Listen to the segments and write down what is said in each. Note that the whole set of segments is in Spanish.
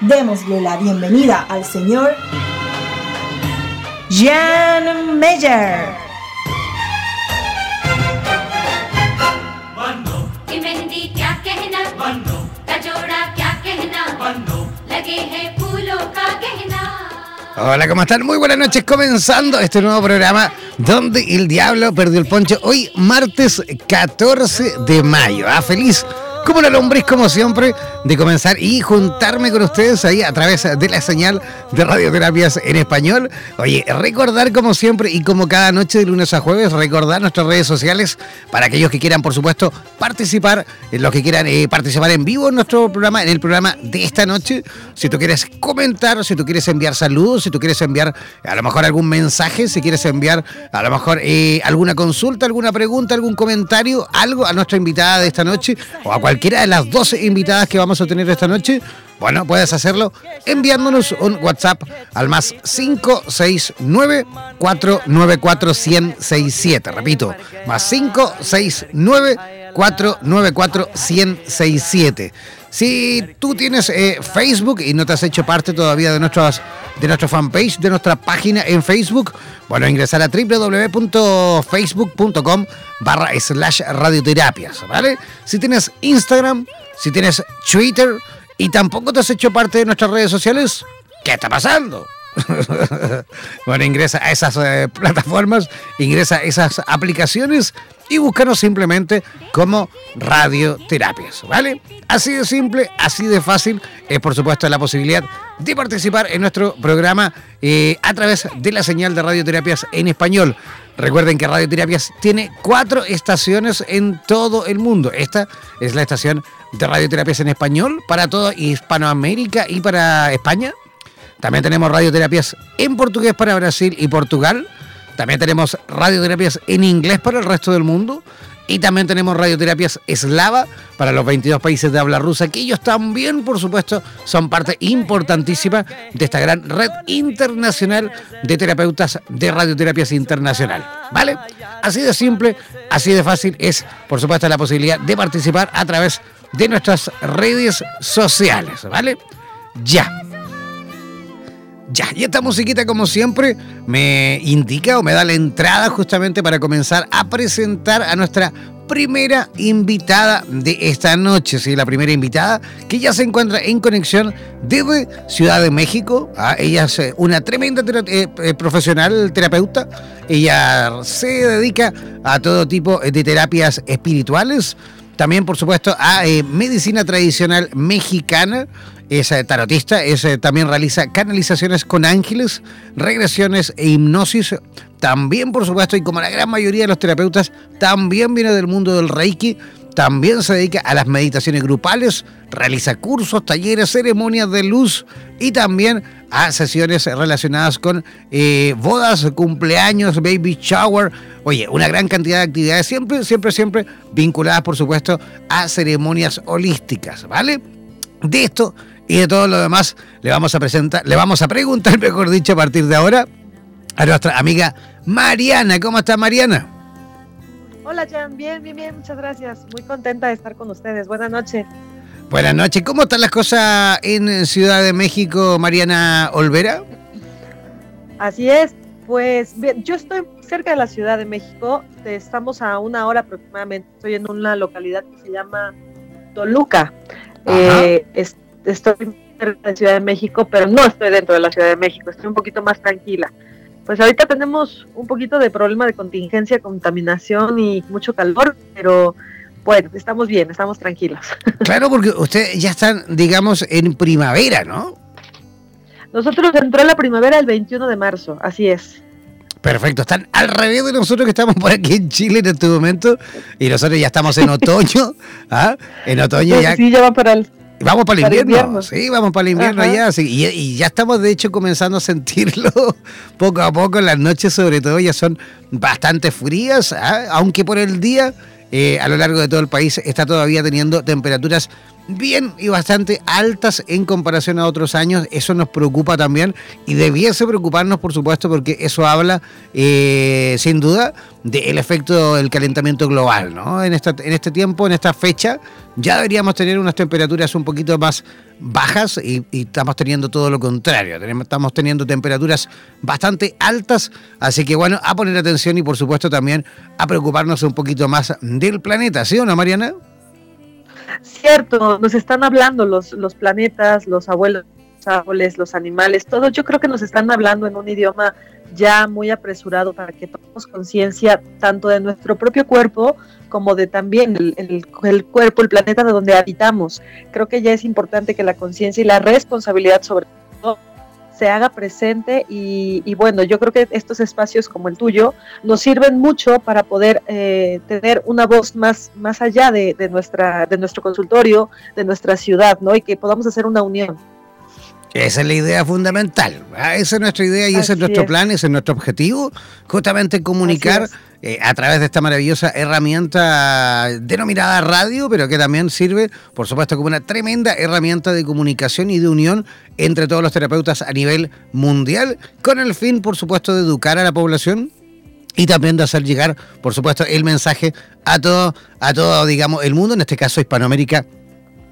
Démosle la bienvenida al señor Jan Meyer. Hola, ¿cómo están? Muy buenas noches, comenzando este nuevo programa donde el diablo perdió el poncho. Hoy, martes 14 de mayo. Ah, feliz como la lombriz, como siempre, de comenzar y juntarme con ustedes ahí a través de la señal de radioterapias en español. Oye, recordar como siempre y como cada noche de lunes a jueves, recordar nuestras redes sociales para aquellos que quieran, por supuesto, participar, los que quieran eh, participar en vivo en nuestro programa, en el programa de esta noche. Si tú quieres comentar, si tú quieres enviar saludos, si tú quieres enviar a lo mejor algún mensaje, si quieres enviar a lo mejor eh, alguna consulta, alguna pregunta, algún comentario, algo a nuestra invitada de esta noche o a cualquiera de las 12 invitadas que vamos a tener esta noche, bueno, puedes hacerlo enviándonos un WhatsApp al más 569-494-1067. Repito, más 569-494-1067. Si tú tienes eh, Facebook y no te has hecho parte todavía de, nuestras, de nuestra fanpage, de nuestra página en Facebook, bueno, ingresar a www.facebook.com barra slash radioterapias, ¿vale? Si tienes Instagram, si tienes Twitter y tampoco te has hecho parte de nuestras redes sociales, ¿qué está pasando? bueno, ingresa a esas eh, plataformas, ingresa a esas aplicaciones y búscanos simplemente como radioterapias, ¿vale? Así de simple, así de fácil es por supuesto la posibilidad de participar en nuestro programa eh, a través de la señal de radioterapias en español. Recuerden que Radioterapias tiene cuatro estaciones en todo el mundo. Esta es la estación de radioterapias en español para toda Hispanoamérica y para España. También tenemos radioterapias en portugués para Brasil y Portugal. También tenemos radioterapias en inglés para el resto del mundo. Y también tenemos radioterapias eslava para los 22 países de habla rusa, que ellos también, por supuesto, son parte importantísima de esta gran red internacional de terapeutas de radioterapias internacional. ¿Vale? Así de simple, así de fácil es, por supuesto, la posibilidad de participar a través de nuestras redes sociales. ¿Vale? Ya. Ya, y esta musiquita como siempre me indica o me da la entrada justamente para comenzar a presentar a nuestra primera invitada de esta noche, ¿sí? la primera invitada que ya se encuentra en conexión desde Ciudad de México. ¿ah? Ella es eh, una tremenda eh, eh, profesional terapeuta. Ella se dedica a todo tipo de terapias espirituales también, por supuesto, a eh, medicina tradicional mexicana. Es eh, tarotista, es, eh, también realiza canalizaciones con ángeles, regresiones e hipnosis. También, por supuesto, y como la gran mayoría de los terapeutas, también viene del mundo del Reiki. También se dedica a las meditaciones grupales, realiza cursos, talleres, ceremonias de luz y también a sesiones relacionadas con eh, bodas, cumpleaños, baby shower. Oye, una gran cantidad de actividades, siempre, siempre, siempre vinculadas, por supuesto, a ceremonias holísticas, ¿vale? De esto y de todo lo demás le vamos a presentar, le vamos a preguntar, mejor dicho, a partir de ahora, a nuestra amiga Mariana. ¿Cómo está Mariana? Hola Jan, bien, bien, bien, muchas gracias. Muy contenta de estar con ustedes. Buenas noches. Buenas noches. ¿Cómo están las cosas en Ciudad de México, Mariana Olvera? Así es. Pues bien, yo estoy cerca de la Ciudad de México. Estamos a una hora aproximadamente. Estoy en una localidad que se llama Toluca. Eh, estoy cerca de la Ciudad de México, pero no estoy dentro de la Ciudad de México. Estoy un poquito más tranquila. Pues ahorita tenemos un poquito de problema de contingencia, contaminación y mucho calor, pero bueno, estamos bien, estamos tranquilos. Claro, porque ustedes ya están, digamos, en primavera, ¿no? Nosotros entró la primavera el 21 de marzo, así es. Perfecto, están al revés de nosotros que estamos por aquí en Chile en este momento y nosotros ya estamos en otoño, ¿ah? En otoño ya. Sí, ya va para el Vamos para el invierno. Sí, vamos para el invierno ya. y, ya estamos, de hecho, comenzando a sentirlo poco a poco. Las noches, sobre todo, ya son bastante frías, ¿ah? aunque por el día, eh, a lo largo de todo el país, está todavía teniendo temperaturas bien y bastante altas en comparación a otros años. Eso nos preocupa también y debiese preocuparnos, por supuesto, porque eso habla, eh, sin duda, del efecto del calentamiento global. ¿no? En, esta, en este tiempo, en esta fecha, ya deberíamos tener unas temperaturas un poquito más bajas y, estamos teniendo todo lo contrario. estamos teniendo temperaturas bastante altas, así que bueno, a poner atención y por supuesto también a preocuparnos un poquito más del planeta, ¿sí o no, Mariana? Cierto, nos están hablando los, los planetas, los abuelos, los árboles, los animales, todos yo creo que nos están hablando en un idioma ya muy apresurado para que tomemos conciencia tanto de nuestro propio cuerpo como de también el, cuerpo, el planeta de donde habitamos. Creo que ya es importante que la conciencia y la responsabilidad sobre todo se haga presente y, bueno, yo creo que estos espacios como el tuyo nos sirven mucho para poder eh, tener una voz más, más allá de, nuestra, de nuestro consultorio, de nuestra ciudad, ¿no? Y que podamos hacer una unión. Esa es la idea fundamental. Esa es nuestra idea y ese es nuestro plan, ese es nuestro objetivo, justamente comunicar eh, a través de esta maravillosa herramienta denominada radio, pero que también sirve, por supuesto, como una tremenda herramienta de comunicación y de unión entre todos los terapeutas a nivel mundial, con el fin, por supuesto, de educar a la población y también de hacer llegar, por supuesto, el mensaje a todo, a todo, digamos, el mundo, en este caso Hispanoamérica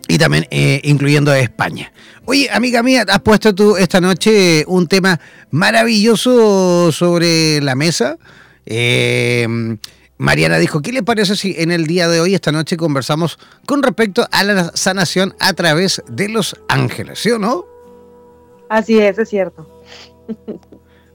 y también eh, incluyendo España. Oye, amiga mía, has puesto tú esta noche un tema maravilloso sobre la mesa. Eh, Mariana dijo, ¿qué le parece si en el día de hoy, esta noche, conversamos con respecto a la sanación a través de los ángeles, ¿sí o no? Así es, es cierto.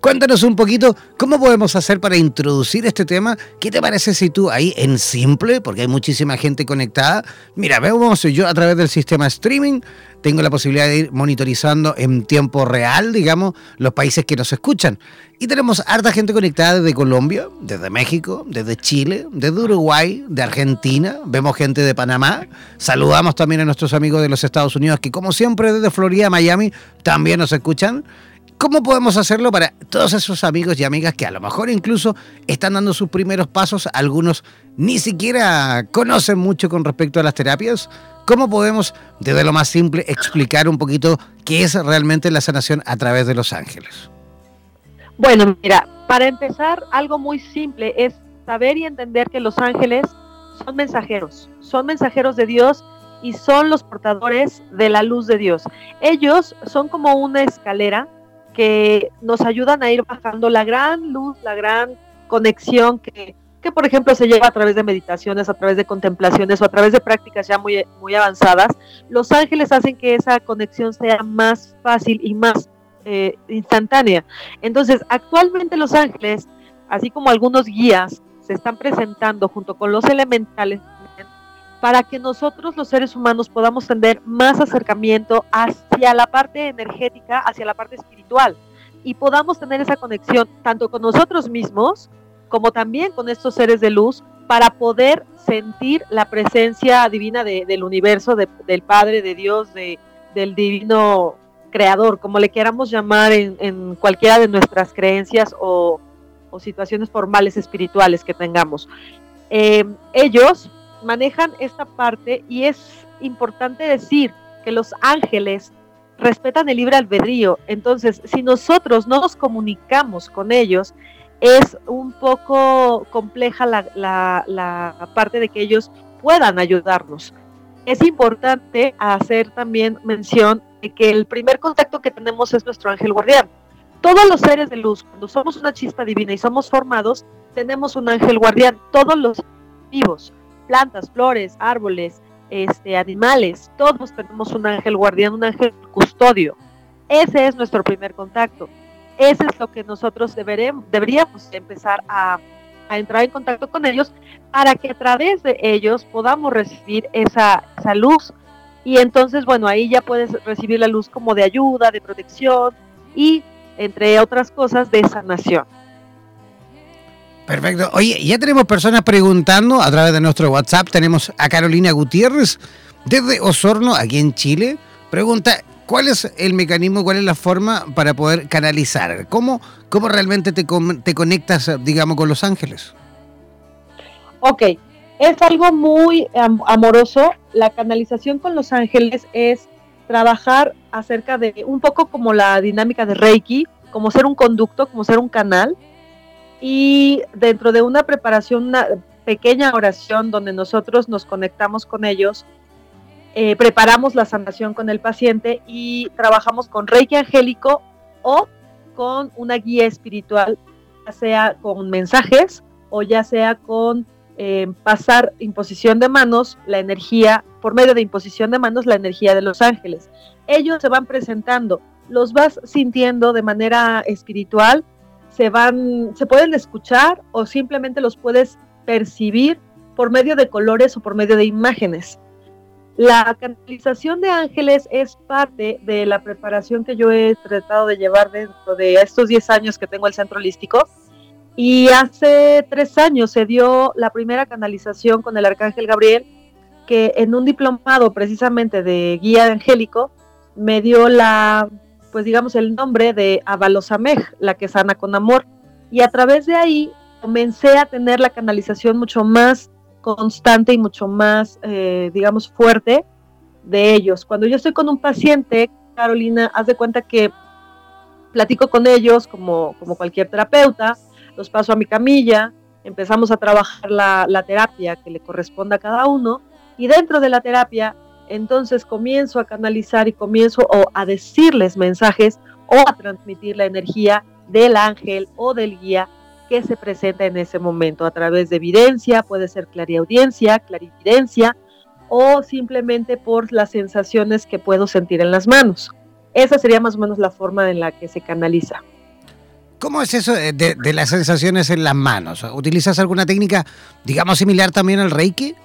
Cuéntanos un poquito cómo podemos hacer para introducir este tema. ¿Qué te parece si tú ahí en simple, porque hay muchísima gente conectada? Mira, vemos yo a través del sistema streaming tengo la posibilidad de ir monitorizando en tiempo real, digamos, los países que nos escuchan. Y tenemos harta gente conectada desde Colombia, desde México, desde Chile, desde Uruguay, de Argentina, vemos gente de Panamá. Saludamos también a nuestros amigos de los Estados Unidos que como siempre desde Florida, Miami, también nos escuchan. ¿Cómo podemos hacerlo para todos esos amigos y amigas que a lo mejor incluso están dando sus primeros pasos? Algunos ni siquiera conocen mucho con respecto a las terapias. ¿Cómo podemos, desde lo más simple, explicar un poquito qué es realmente la sanación a través de los ángeles? Bueno, mira, para empezar, algo muy simple es saber y entender que los ángeles son mensajeros, son mensajeros de Dios y son los portadores de la luz de Dios. Ellos son como una escalera que nos ayudan a ir bajando la gran luz, la gran conexión que, que, por ejemplo se lleva a través de meditaciones, a través de contemplaciones o a través de prácticas ya muy, muy avanzadas, los ángeles hacen que esa conexión sea más fácil y más eh, instantánea. Entonces, actualmente los ángeles, así como algunos guías, se están presentando junto con los elementales para que nosotros los seres humanos podamos tener más acercamiento hacia la parte energética, hacia la parte espiritual y podamos tener esa conexión tanto con nosotros mismos como también con estos seres de luz para poder sentir la presencia divina del universo, del Padre, de Dios, de, del divino creador, como le queramos llamar en, cualquiera de nuestras creencias o, situaciones formales espirituales que tengamos. Eh, ellos manejan esta parte y es importante decir que los ángeles respetan el libre albedrío. Entonces, si nosotros no nos comunicamos con ellos, es un poco compleja la, parte de que ellos puedan ayudarnos. Es importante hacer también mención de que el primer contacto que tenemos es nuestro ángel guardián. Todos los seres de luz, cuando somos una chispa divina y somos formados, tenemos un ángel guardián. Todos los vivos, plantas, flores, árboles, este, animales, todos tenemos un ángel guardián, un ángel custodio. Ese es nuestro primer contacto. Ese es lo que nosotros deberíamos empezar a, entrar en contacto con ellos para que a través de ellos podamos recibir esa, esa luz. Y entonces, bueno, ahí ya puedes recibir la luz como de ayuda, de protección y, entre otras cosas, de sanación. Perfecto. Oye, ya tenemos personas preguntando a través de nuestro WhatsApp. Tenemos a Carolina Gutiérrez desde Osorno, aquí en Chile. Pregunta, ¿cuál es el mecanismo, cuál es la forma para poder canalizar? ¿Cómo, cómo realmente te, te conectas, digamos, con los ángeles? Ok, es algo muy amoroso. La canalización con los ángeles es trabajar acerca de un poco como la dinámica de Reiki, como ser un conducto, como ser un canal y dentro de una preparación, una pequeña oración donde nosotros nos conectamos con ellos, eh, preparamos la sanación con el paciente y trabajamos con Reiki angélico o con una guía espiritual, ya sea con mensajes o ya sea con eh, pasar imposición de manos, la energía, por medio de imposición de manos, la energía de los ángeles. Ellos se van presentando, los vas sintiendo de manera espiritual se van, se pueden escuchar o simplemente los puedes percibir por medio de colores o por medio de imágenes. La canalización de ángeles es parte de la preparación que yo he tratado de llevar dentro de estos 10 años que tengo el centro holístico. Y hace tres años se dio la primera canalización con el arcángel Gabriel, que en un diplomado precisamente de guía angélico me dio la pues digamos, el nombre de Avalosamej, la que sana con amor. Y a través de ahí comencé a tener la canalización mucho más constante y mucho más, eh, digamos, fuerte de ellos. Cuando yo estoy con un paciente, Carolina, haz de cuenta que platico con ellos como, como cualquier terapeuta, los paso a mi camilla, empezamos a trabajar la, la terapia que le corresponda a cada uno y dentro de la terapia entonces comienzo a canalizar y comienzo a decirles mensajes o a transmitir la energía del ángel o del guía que se presenta en ese momento a través de evidencia, puede ser clariaudiencia, clarividencia o simplemente por las sensaciones que puedo sentir en las manos. Esa sería más o menos la forma en la que se canaliza. ¿Cómo es eso de, de las sensaciones en las manos? ¿Utilizas alguna técnica, digamos, similar también al Reiki?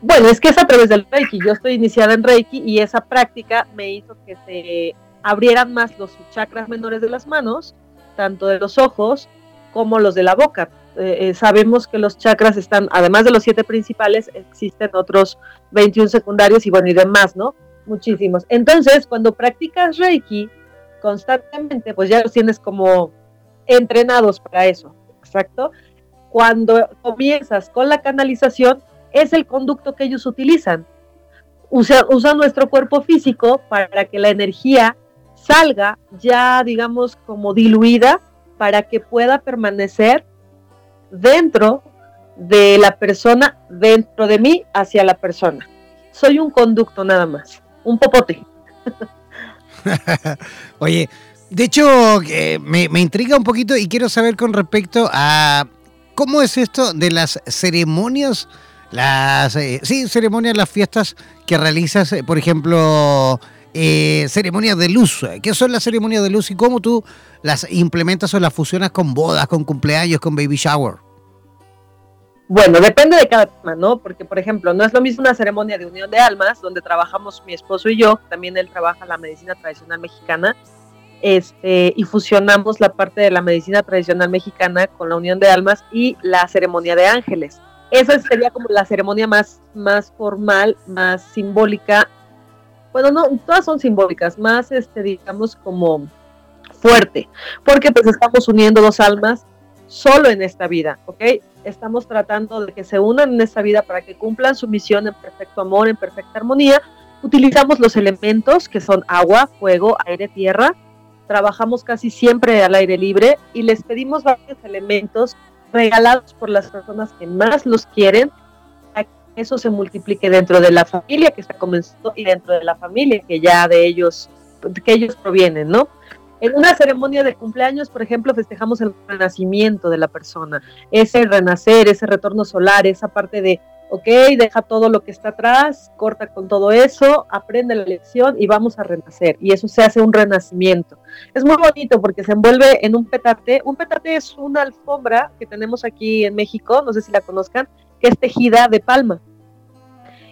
Bueno, es que es a través del Reiki. Yo estoy iniciada en Reiki y esa práctica me hizo que se abrieran más los chakras menores de las manos, tanto de los ojos como los de la boca. Eh, eh, sabemos que los chakras están, además de los siete principales, existen otros 21 secundarios y bueno, y demás, ¿no? Muchísimos. Entonces, cuando practicas Reiki constantemente, pues ya los tienes como entrenados para eso, exacto. Cuando comienzas con la canalización, es el conducto que ellos utilizan. Usa, nuestro cuerpo físico para que la energía salga ya, digamos, como diluida para que pueda permanecer dentro de la persona, dentro de mí, hacia la persona. Soy un conducto nada más, un popote. Oye, de hecho, eh, me, me, intriga un poquito y quiero saber con respecto a cómo es esto de las ceremonias las eh, sí, ceremonias, las fiestas que realizas, eh, por ejemplo, eh, ceremonias de luz. ¿Qué son las ceremonias de luz y cómo tú las implementas o las fusionas con bodas, con cumpleaños, con baby shower? Bueno, depende de cada tema, ¿no? Porque, por ejemplo, no es lo mismo una ceremonia de unión de almas, donde trabajamos mi esposo y yo, también él trabaja la medicina tradicional mexicana, este, y fusionamos la parte de la medicina tradicional mexicana con la unión de almas y la ceremonia de ángeles. Esa sería como la ceremonia más, más formal, más simbólica. Bueno, no, todas son simbólicas, más, este, digamos, como fuerte, porque pues estamos uniendo dos almas solo en esta vida, ¿ok? Estamos tratando de que se unan en esta vida para que cumplan su misión en perfecto amor, en perfecta armonía. Utilizamos los elementos que son agua, fuego, aire, tierra, trabajamos casi siempre al aire libre y les pedimos varios elementos regalados por las personas que más los quieren, para que eso se multiplique dentro de la familia que está comenzando y dentro de la familia que ya de ellos, que ellos provienen, ¿no? En una ceremonia de cumpleaños, por ejemplo, festejamos el renacimiento de la persona, ese renacer, ese retorno solar, esa parte de ok, deja todo lo que está atrás, corta con todo eso, aprende la lección y vamos a renacer. Y eso se hace un renacimiento. Es muy bonito porque se envuelve en un petate. Un petate es una alfombra que tenemos aquí en México, no sé si la conozcan, que es tejida de palma.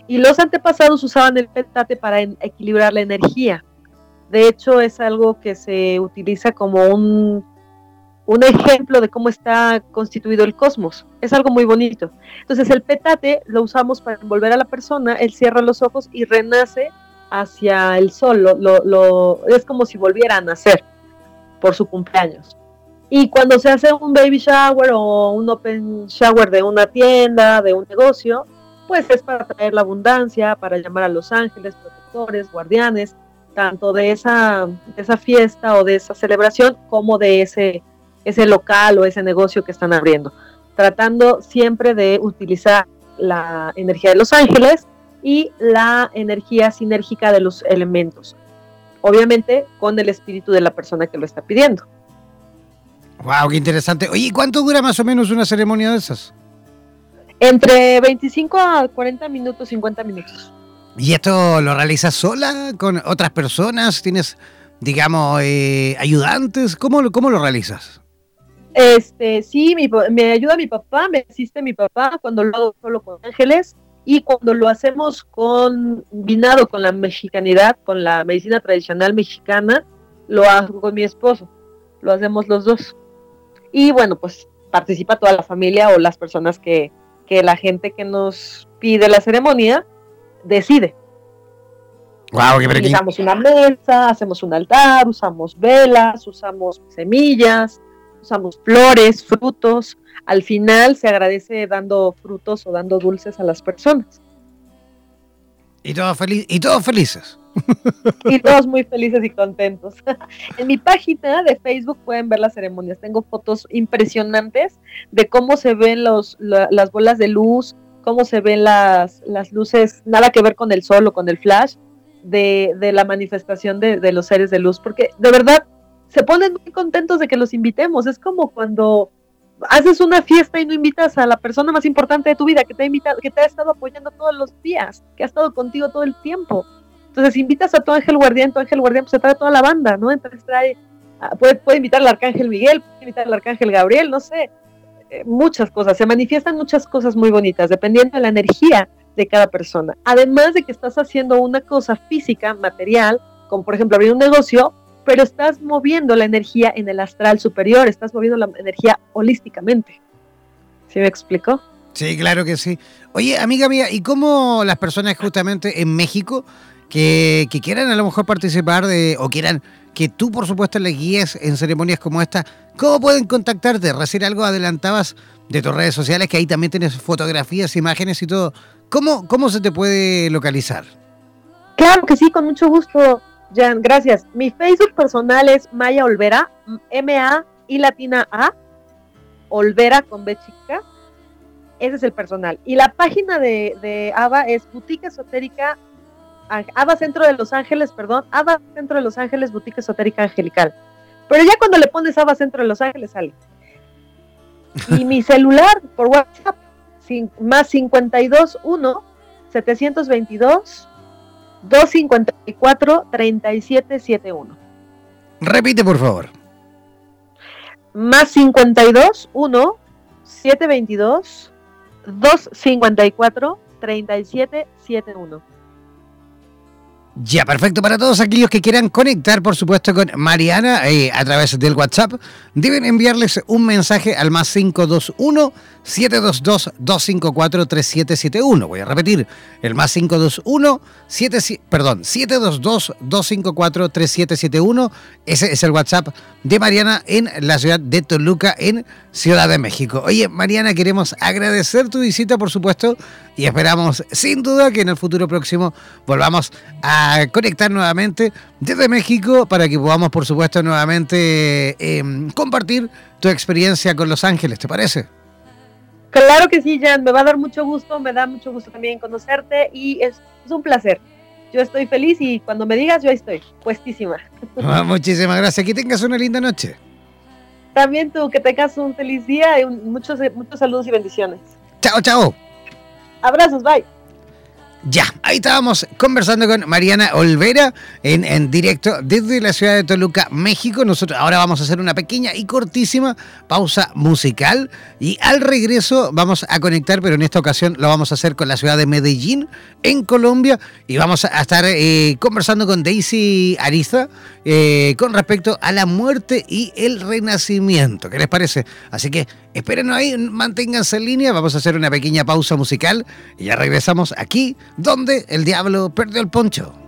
Y los antepasados usaban el petate para equilibrar la energía. De hecho, es algo que se utiliza como un un ejemplo de cómo está constituido el cosmos. Es algo muy bonito. Entonces el petate lo usamos para envolver a la persona, él cierra los ojos y renace hacia el sol, lo, es como si volviera a nacer por su cumpleaños. Y cuando se hace un baby shower o un open shower de una tienda, de un negocio, pues es para traer la abundancia, para llamar a los ángeles, protectores, guardianes, tanto de esa, de esa fiesta o de esa celebración como de ese ese local o ese negocio que están abriendo, tratando siempre de utilizar la energía de los ángeles y la energía sinérgica de los elementos, obviamente con el espíritu de la persona que lo está pidiendo. Wow, qué interesante. Oye, ¿cuánto dura más o menos una ceremonia de esas? Entre 25 a 40 minutos, 50 minutos. ¿Y esto lo realizas sola con otras personas? ¿Tienes, digamos, eh, ayudantes? ¿Cómo, ¿Cómo lo realizas? Este, sí, me ayuda mi papá, me asiste mi papá cuando lo hago solo con ángeles y cuando lo hacemos combinado con la mexicanidad, con la medicina tradicional mexicana, lo hago con mi esposo, lo hacemos los dos. Y bueno, pues participa toda la familia o las personas que, que la gente que nos pide la ceremonia decide. Wow, qué Utilizamos una mesa, hacemos un altar, usamos velas, usamos semillas, usamos flores, frutos. Al final se agradece dando frutos o dando dulces a las personas. Y todos, y todos felices. Y todos muy felices y contentos. En mi página de Facebook pueden ver las ceremonias. Tengo fotos impresionantes de cómo se ven los, las bolas de luz, cómo se ven las, las luces, nada que ver con el sol o con el flash, de, de la manifestación de, de los seres de luz. Porque de verdad se ponen muy contentos de que los invitemos. Es como cuando haces una fiesta y no invitas a la persona más importante de tu vida que te ha invitado, que te ha estado apoyando todos los días, que ha estado contigo todo el tiempo. Entonces invitas a tu ángel guardián, tu ángel guardián pues se trae toda la banda, ¿no? Entonces trae, ah, puede, puede invitar al arcángel Miguel, puede invitar al arcángel Gabriel, no sé, eh, muchas cosas, se manifiestan muchas cosas muy bonitas, dependiendo de la energía de cada persona. Además de que estás haciendo una cosa física, material, como por ejemplo abrir un negocio, pero estás moviendo la energía en el astral superior, estás moviendo la energía holísticamente. ¿Sí me explico? Sí, claro que sí. Oye, amiga mía, ¿y cómo las personas justamente en México que, quieran a lo mejor participar de, o quieran que tú, por supuesto, les guíes en ceremonias como esta, ¿cómo pueden contactarte? Recién algo adelantabas de tus redes sociales, que ahí también tienes fotografías, imágenes y todo. ¿Cómo, cómo se te puede localizar? Claro que sí, con mucho gusto. Jan, gracias. Mi Facebook personal es Maya Olvera, M-A y latina A, Olvera con B chica. Ese es el personal. Y la página de, de ABA es Boutique Esotérica, ABA Centro de Los Ángeles, perdón, ABA Centro de Los Ángeles, Boutique Esotérica Angelical. Pero ya cuando le pones ABA Centro de Los Ángeles sale. Y mi celular por WhatsApp, más 521 722 254-3771. Repite, por favor. Más 52 1 722 254 3771. Ya, perfecto. Para todos aquellos que quieran conectar, por supuesto, con Mariana eh, a través del WhatsApp, deben enviarles un mensaje al más 521 722-254-3771. Voy a repetir, el más 521 7, perdón, 722-254-3771. Ese es el WhatsApp de Mariana en la ciudad de Toluca, en Ciudad de México. Oye, Mariana, queremos agradecer tu visita, por supuesto, y esperamos sin duda que en el futuro próximo volvamos a conectar nuevamente desde México para que podamos, por supuesto, nuevamente eh, compartir tu experiencia con Los Ángeles, ¿te parece? Claro que sí, Jan, me va a dar mucho gusto, me da mucho gusto también conocerte y es, un placer. Yo estoy feliz y cuando me digas, yo ahí estoy, puestísima. Ah, muchísimas gracias, que tengas una linda noche. También tú, que tengas un feliz día y muchos, muchos saludos y bendiciones. Chao, chao. Abrazos, bye. Ya, ahí estábamos conversando con Mariana Olvera en, en, directo desde la ciudad de Toluca, México. Nosotros ahora vamos a hacer una pequeña y cortísima pausa musical y al regreso vamos a conectar, pero en esta ocasión lo vamos a hacer con la ciudad de Medellín, en Colombia, y vamos a estar eh, conversando con Daisy Ariza eh, con respecto a la muerte y el renacimiento. ¿Qué les parece? Así que espérenos ahí, manténganse en línea, vamos a hacer una pequeña pausa musical y ya regresamos aquí donde el diablo perdió el poncho.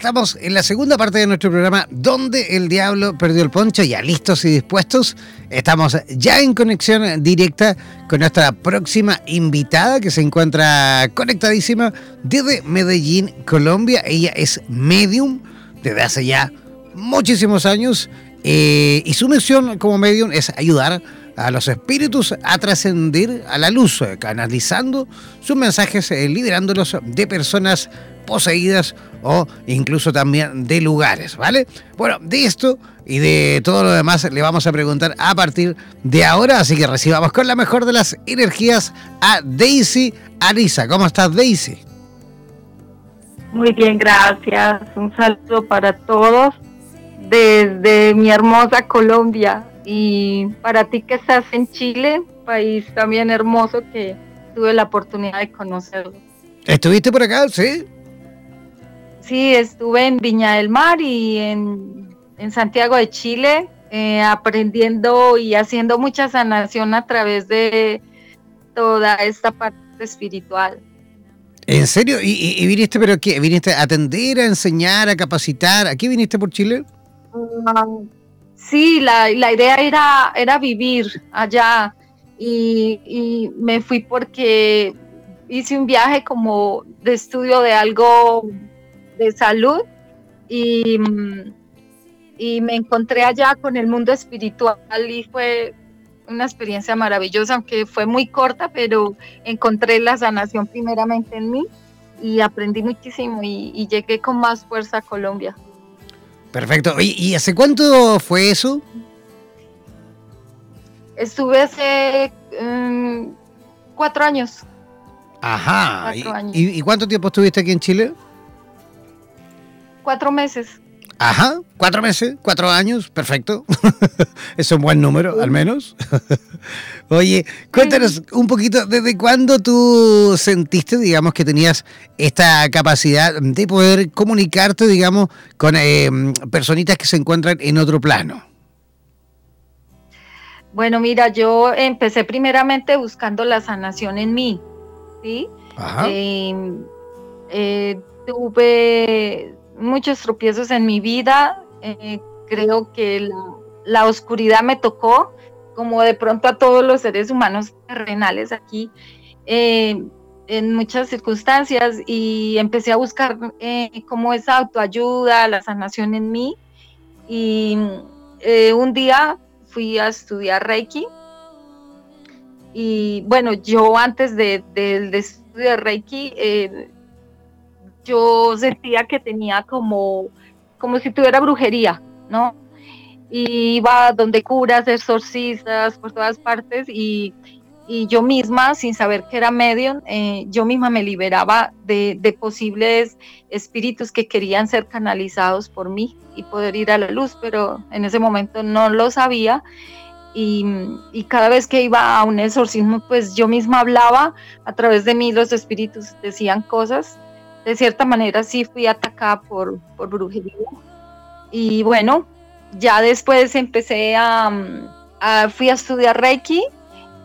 Estamos en la segunda parte de nuestro programa, donde el diablo perdió el poncho, ya listos y dispuestos. Estamos ya en conexión directa con nuestra próxima invitada que se encuentra conectadísima desde Medellín, Colombia. Ella es medium desde hace ya muchísimos años eh, y su misión como medium es ayudar a los espíritus a trascender a la luz, canalizando sus mensajes, eh, liberándolos de personas poseídas o incluso también de lugares, ¿vale? Bueno, de esto y de todo lo demás le vamos a preguntar a partir de ahora, así que recibamos con la mejor de las energías a Daisy Arisa. ¿Cómo estás, Daisy? Muy bien, gracias. Un saludo para todos desde mi hermosa Colombia y para ti que estás en Chile, país también hermoso que tuve la oportunidad de conocerlo. ¿Estuviste por acá? Sí. Sí, estuve en Viña del Mar y en, Santiago de Chile, eh, aprendiendo y haciendo mucha sanación a través de toda esta parte espiritual. ¿En serio? ¿Y, viniste, pero qué? ¿Viniste a atender, a enseñar, a capacitar? ¿A qué viniste por Chile? Um, sí, la, idea era, era vivir allá y, me fui porque hice un viaje como de estudio de algo de salud y, y me encontré allá con el mundo espiritual y fue una experiencia maravillosa, aunque fue muy corta, pero encontré la sanación primeramente en mí y aprendí muchísimo y, llegué con más fuerza a Colombia. Perfecto. ¿Y, hace cuánto fue eso? Estuve hace mm, cuatro años. Ajá. ¿Y, ¿Y cuánto tiempo estuviste aquí en Chile? cuatro meses. Ajá, cuatro meses, cuatro años, perfecto. es un buen número, al menos. Oye, cuéntanos un poquito, ¿desde cuándo tú sentiste, digamos, que tenías esta capacidad de poder comunicarte, digamos, con eh, personitas que se encuentran en otro plano? Bueno, mira, yo empecé primeramente buscando la sanación en mí, ¿sí? Ajá. Em, eh, tuve muchos tropiezos en mi vida. Eh, creo que la, oscuridad me tocó, como de pronto a todos los seres humanos terrenales aquí, eh, en muchas circunstancias, y empecé a buscar eh, como esa autoayuda, la sanación en mí. Y un día fui a estudiar Reiki. Y bueno, yo antes de, de, de Reiki, yo sentía que tenía como, como si tuviera brujería, ¿no? Y iba donde curas, exorcistas, por todas partes y, yo misma, sin saber que era medium, eh, yo misma me liberaba de, posibles espíritus que querían ser canalizados por mí y poder ir a la luz, pero en ese momento no lo sabía. Y, y, cada vez que iba a un exorcismo, pues yo misma hablaba, a través de mí los espíritus decían cosas de cierta manera sí fui atacada por, por brujería. Y bueno, ya después empecé a, fui a estudiar Reiki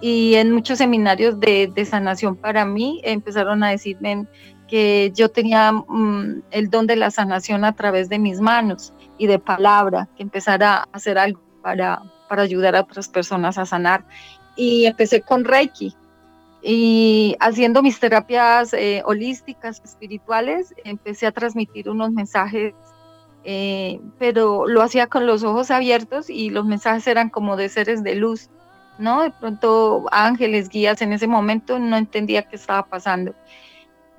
y en muchos seminarios de, sanación para mí empezaron a decirme que yo tenía mm, el don de la sanación a través de mis manos y de palabra, que empezara a hacer algo para, para ayudar a otras personas a sanar. Y empecé con Reiki, y haciendo mis terapias eh, holísticas, espirituales, empecé a transmitir unos mensajes, eh, pero lo hacía con los ojos abiertos y los mensajes eran como de seres de luz, ¿no? De pronto ángeles, guías, en ese momento no entendía qué estaba pasando.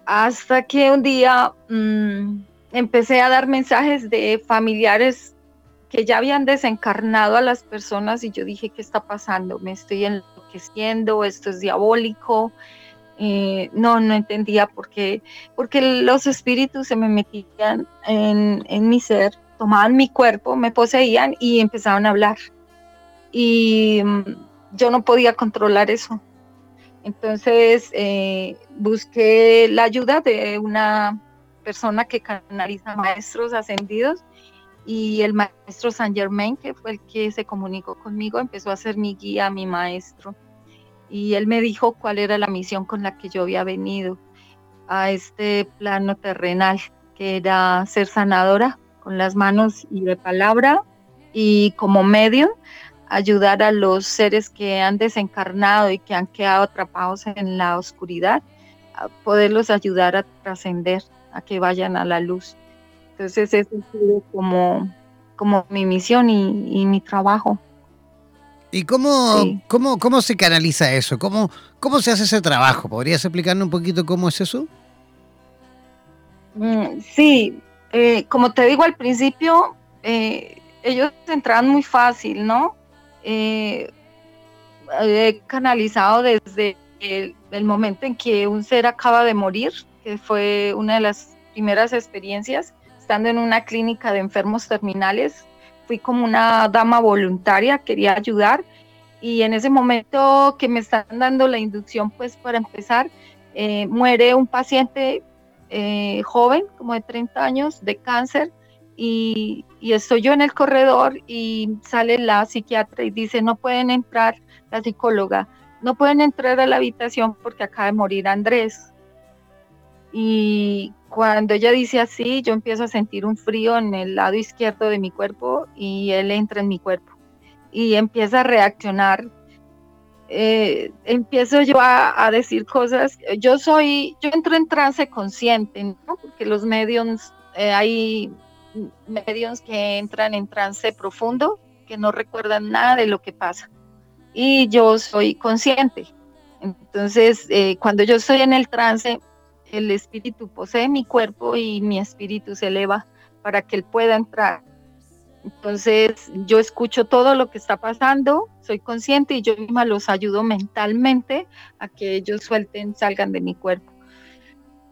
Hasta que un día mm, empecé a dar mensajes de familiares que ya habían desencarnado a las personas y yo dije, ¿qué está pasando? Me estoy en esto es diabólico. Eh, no, no entendía por qué, porque los espíritus se me metían en, mi ser, tomaban mi cuerpo, me poseían y empezaban a hablar. Y mm, yo no podía controlar eso. Entonces eh, busqué la ayuda de una persona que canaliza maestros ascendidos y el maestro Saint Germain, que fue el que se comunicó conmigo, empezó a ser mi guía, mi maestro y él me dijo cuál era la misión con la que yo había venido a este plano terrenal, que era ser sanadora con las manos y de palabra y como medio ayudar a los seres que han desencarnado y que han quedado atrapados en la oscuridad, a poderlos ayudar a trascender, a que vayan a la luz. Entonces eso sido como, como mi misión y mi trabajo. ¿Y cómo, cómo, cómo se canaliza eso? ¿Cómo, ¿Cómo se hace ese trabajo? ¿Podrías explicarnos un poquito cómo es eso? Mm, sí, eh, como te digo al principio, eh, ellos entraban muy fácil, ¿no? Eh, he canalizado desde el, el, momento en que un ser acaba de morir, que fue una de las primeras experiencias, estando en una clínica de enfermos terminales fui como una dama voluntaria, quería ayudar y en ese momento que me están dando la inducción, pues para empezar, eh, muere un paciente eh, joven, como de 30 años, de cáncer, y, y, estoy yo en el corredor y sale la psiquiatra y dice, no pueden entrar, la psicóloga, no pueden entrar a la habitación porque acaba de morir Andrés. Y cuando ella dice así, yo empiezo a sentir un frío en el lado izquierdo de mi cuerpo y él entra en mi cuerpo y empieza a reaccionar. Eh, empiezo yo a, decir cosas. Yo soy, yo entro en trance consciente, ¿no? Porque los mediums, eh, hay mediums que entran en trance profundo, que no recuerdan nada de lo que pasa. Y yo soy consciente. Entonces, eh, cuando yo estoy en el trance, el espíritu posee mi cuerpo y mi espíritu se eleva para que él pueda entrar. Entonces yo escucho todo lo que está pasando, soy consciente y yo misma los ayudo mentalmente a que ellos suelten, salgan de mi cuerpo.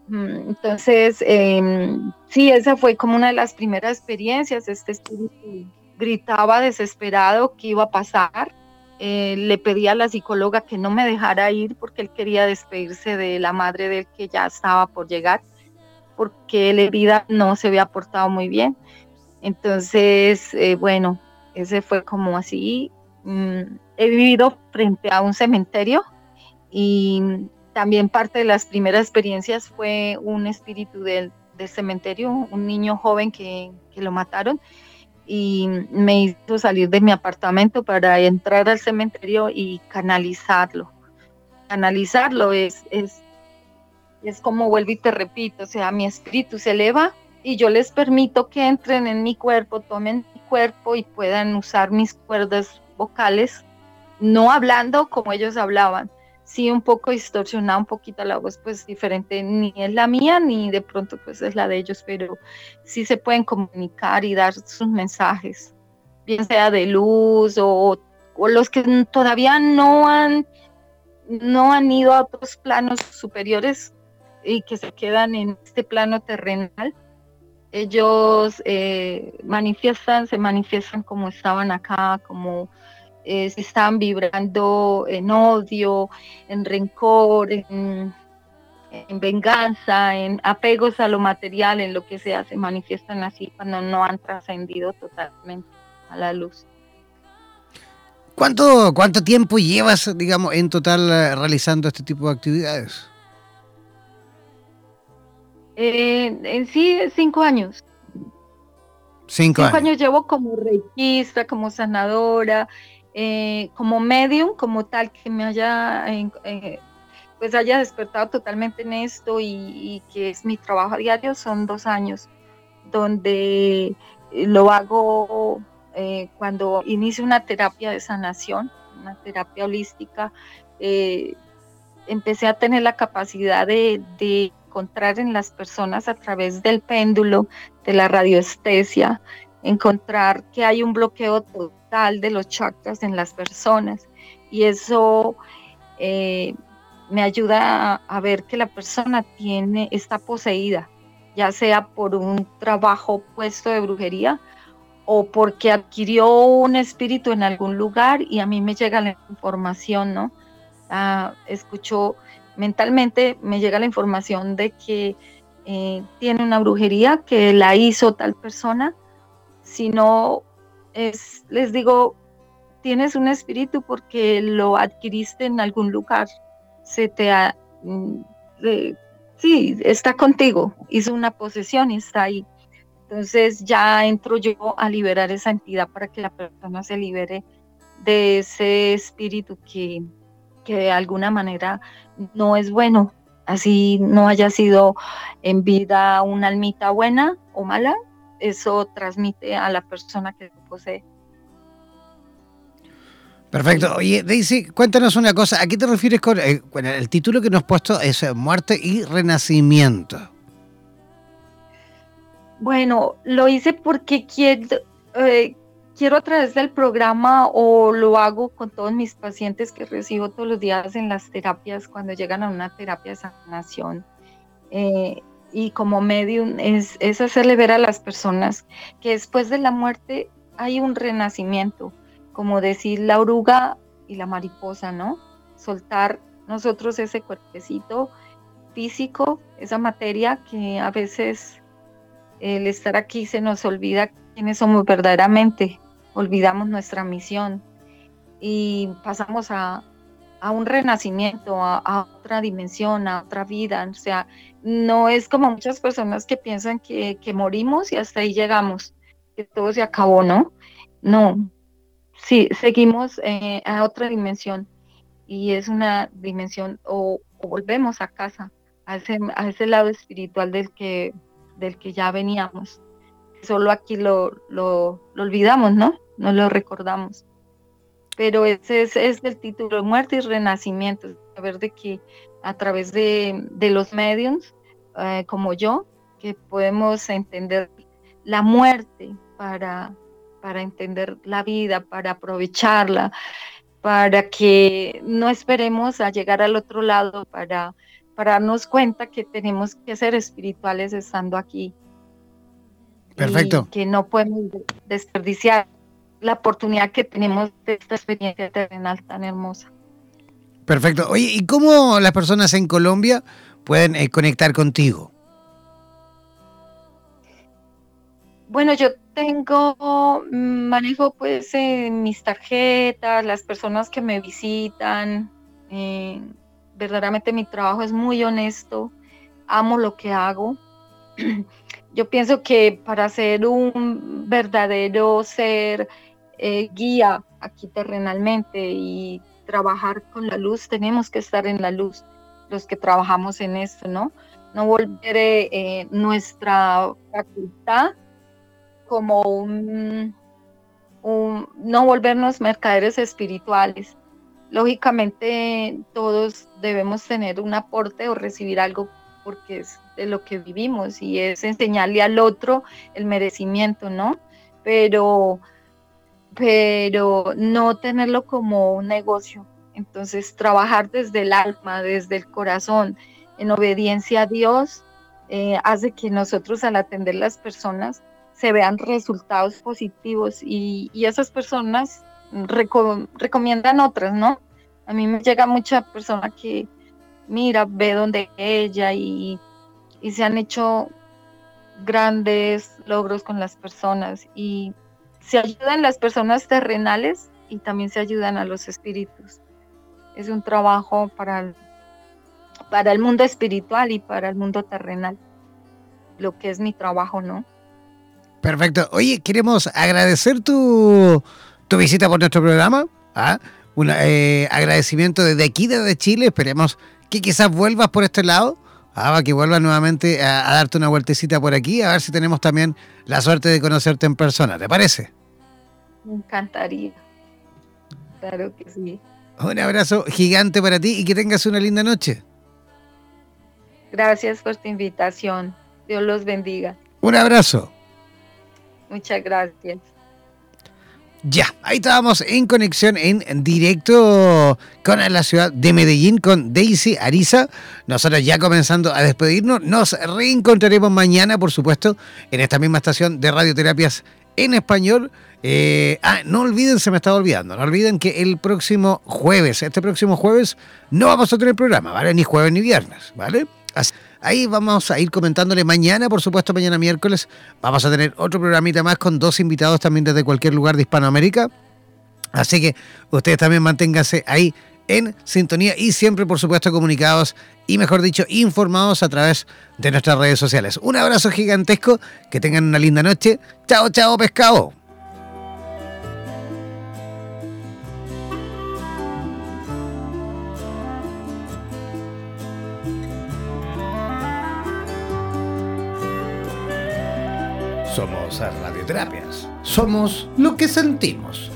Mm, entonces, em, sí, esa fue como una de las primeras experiencias. Este espíritu gritaba desesperado que iba a pasar. Eh, le pedía a la psicóloga que no me dejara ir porque él quería despedirse de la madre del que ya estaba por llegar, porque la vida no se había portado muy bien. Entonces, eh, bueno, ese fue como así. Mm, he vivido frente a un cementerio y también parte de las primeras experiencias fue un espíritu del, cementerio, un niño joven que, lo mataron y me hizo salir de mi apartamento para entrar al cementerio y canalizarlo. Canalizarlo es, es, es como vuelvo y te repito, o sea, mi espíritu se eleva y yo les permito que entren en mi cuerpo, tomen mi cuerpo y puedan usar mis cuerdas vocales, no hablando como ellos hablaban, sí un poco distorsionada, un poquito la voz pues diferente, ni es la mía ni de pronto pues es la de ellos, pero sí se pueden comunicar y dar sus mensajes, bien sea de luz o, los que todavía no han, no han ido a otros planos superiores y que se quedan en este plano terrenal. Ellos eh, manifiestan, se manifiestan como estaban acá, como eh, están vibrando en odio, en rencor, en, venganza, en apegos a lo material, en lo que sea, se manifiestan así cuando no han trascendido totalmente a la luz. ¿Cuánto, ¿Cuánto tiempo llevas, digamos, en total eh, realizando este tipo de actividades? Eh, en sí, cinco años. Cinco, cinco años. llevo como reikista, como sanadora, eh, como medium, como tal, que me haya, eh, pues haya despertado totalmente en esto y, que es mi trabajo diario, son dos años, donde lo hago eh, cuando inicio una terapia de sanación, una terapia holística, empecé a tener la capacidad de, de encontrar en las personas a través del péndulo, de la radioestesia, encontrar que hay un bloqueo total de los chakras en las personas y eso eh, me ayuda a, ver que la persona tiene, está poseída, ya sea por un trabajo puesto de brujería o porque adquirió un espíritu en algún lugar y a mí me llega la información, ¿no? Ah, escucho mentalmente, me llega la información de que eh, tiene una brujería que la hizo tal persona, si no es, les digo, tienes un espíritu porque lo adquiriste en algún lugar, se te ha, mm, sí, está contigo, hizo una posesión y está ahí. Entonces ya entro yo a liberar esa entidad para que la persona se libere de ese espíritu que, que de alguna manera no es bueno, así no haya sido en vida una almita buena o mala, eso transmite a la persona que posee. Perfecto. Oye, Daisy, cuéntanos una cosa. ¿A qué te refieres con eh, el título que nos has puesto es eh, Muerte y Renacimiento? Bueno, lo hice porque quiero, eh, quiero a través del programa o lo hago con todos mis pacientes que recibo todos los días en las terapias cuando llegan a una terapia de sanación y como medium es, es hacerle ver a las personas que después de la muerte hay un renacimiento, como decir la oruga y la mariposa, ¿no? Soltar nosotros ese cuerpecito físico, esa materia que a veces el estar aquí se nos olvida quiénes somos verdaderamente, olvidamos nuestra misión y pasamos a, a un renacimiento, a, otra dimensión, a otra vida. O sea, no es como muchas personas que piensan que, morimos y hasta ahí llegamos, que todo se acabó, ¿no? No, sí, seguimos eh, a otra dimensión y es una dimensión o, volvemos a casa, a ese, a ese lado espiritual del que, del que ya veníamos. Solo aquí lo, lo, olvidamos, ¿no? No lo recordamos pero ese es, el título, Muerte y Renacimiento, saber de que a través de, los medios, eh, como yo, que podemos entender la muerte para, para entender la vida, para aprovecharla, para que no esperemos a llegar al otro lado para para darnos cuenta que tenemos que ser espirituales estando aquí. Perfecto. que no podemos desperdiciar la oportunidad que tenemos de esta experiencia terrenal tan hermosa. Perfecto. Oye, ¿y cómo las personas en Colombia pueden eh, conectar contigo? Bueno, yo tengo, mm, manejo pues mis tarjetas, las personas que me visitan. Eh, verdaderamente mi trabajo es muy honesto, amo lo que hago. Yo pienso que para ser un verdadero ser eh, guía aquí terrenalmente y trabajar con la luz, tenemos que estar en la luz, los que trabajamos en esto, ¿no? No volver eh, nuestra facultad como un, no volvernos mercaderes espirituales. Lógicamente todos debemos tener un aporte o recibir algo porque es de lo que vivimos y es enseñarle al otro el merecimiento, ¿no? Pero, pero no tenerlo como un negocio. Entonces, trabajar desde el alma, desde el corazón, en obediencia a Dios, eh, hace que nosotros al atender las personas se vean resultados positivos y, esas personas recomiendan otras, ¿no? A mí me llega mucha persona que mira, ve donde ella y, y se han hecho grandes logros con las personas y se ayudan las personas terrenales y también se ayudan a los espíritus. Es un trabajo para para el mundo espiritual y para el mundo terrenal, lo que es mi trabajo, ¿no? Perfecto. Oye, queremos agradecer tu, tu visita por nuestro programa. ¿ah? Un eh, agradecimiento desde aquí, desde Chile. Esperemos que quizás vuelvas por este lado. ¿ah? que vuelvas nuevamente a, darte una vueltecita por aquí, a ver si tenemos también la suerte de conocerte en persona. ¿Te parece? Me encantaría. Claro que sí. Un abrazo gigante para ti y que tengas una linda noche. Gracias por tu invitación. Dios los bendiga. Un abrazo. Muchas gracias. Ya, ahí estábamos en conexión en directo con la ciudad de Medellín, con Daisy Ariza. Nosotros ya comenzando a despedirnos. Nos reencontraremos mañana, por supuesto, en esta misma estación de radioterapias en español. Eh, ah, no olviden, se me estaba olvidando, no olviden que el próximo jueves, este próximo jueves, no vamos a tener programa, ¿vale? Ni jueves ni viernes, ¿vale? Ahí vamos a ir comentándole mañana, por supuesto, mañana miércoles. Vamos a tener otro programita más con dos invitados también desde cualquier lugar de Hispanoamérica. Así que ustedes también manténganse ahí en sintonía y siempre, por supuesto, comunicados y, mejor dicho, informados a través de nuestras redes sociales. Un abrazo gigantesco, que tengan una linda noche. Chao, chao, pescado. Radioterapias. Somos lo que sentimos.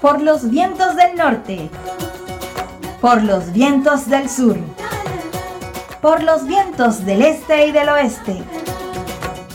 Por los vientos del norte. Por los vientos del sur por los vientos del este y del oeste.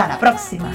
Hasta la próxima.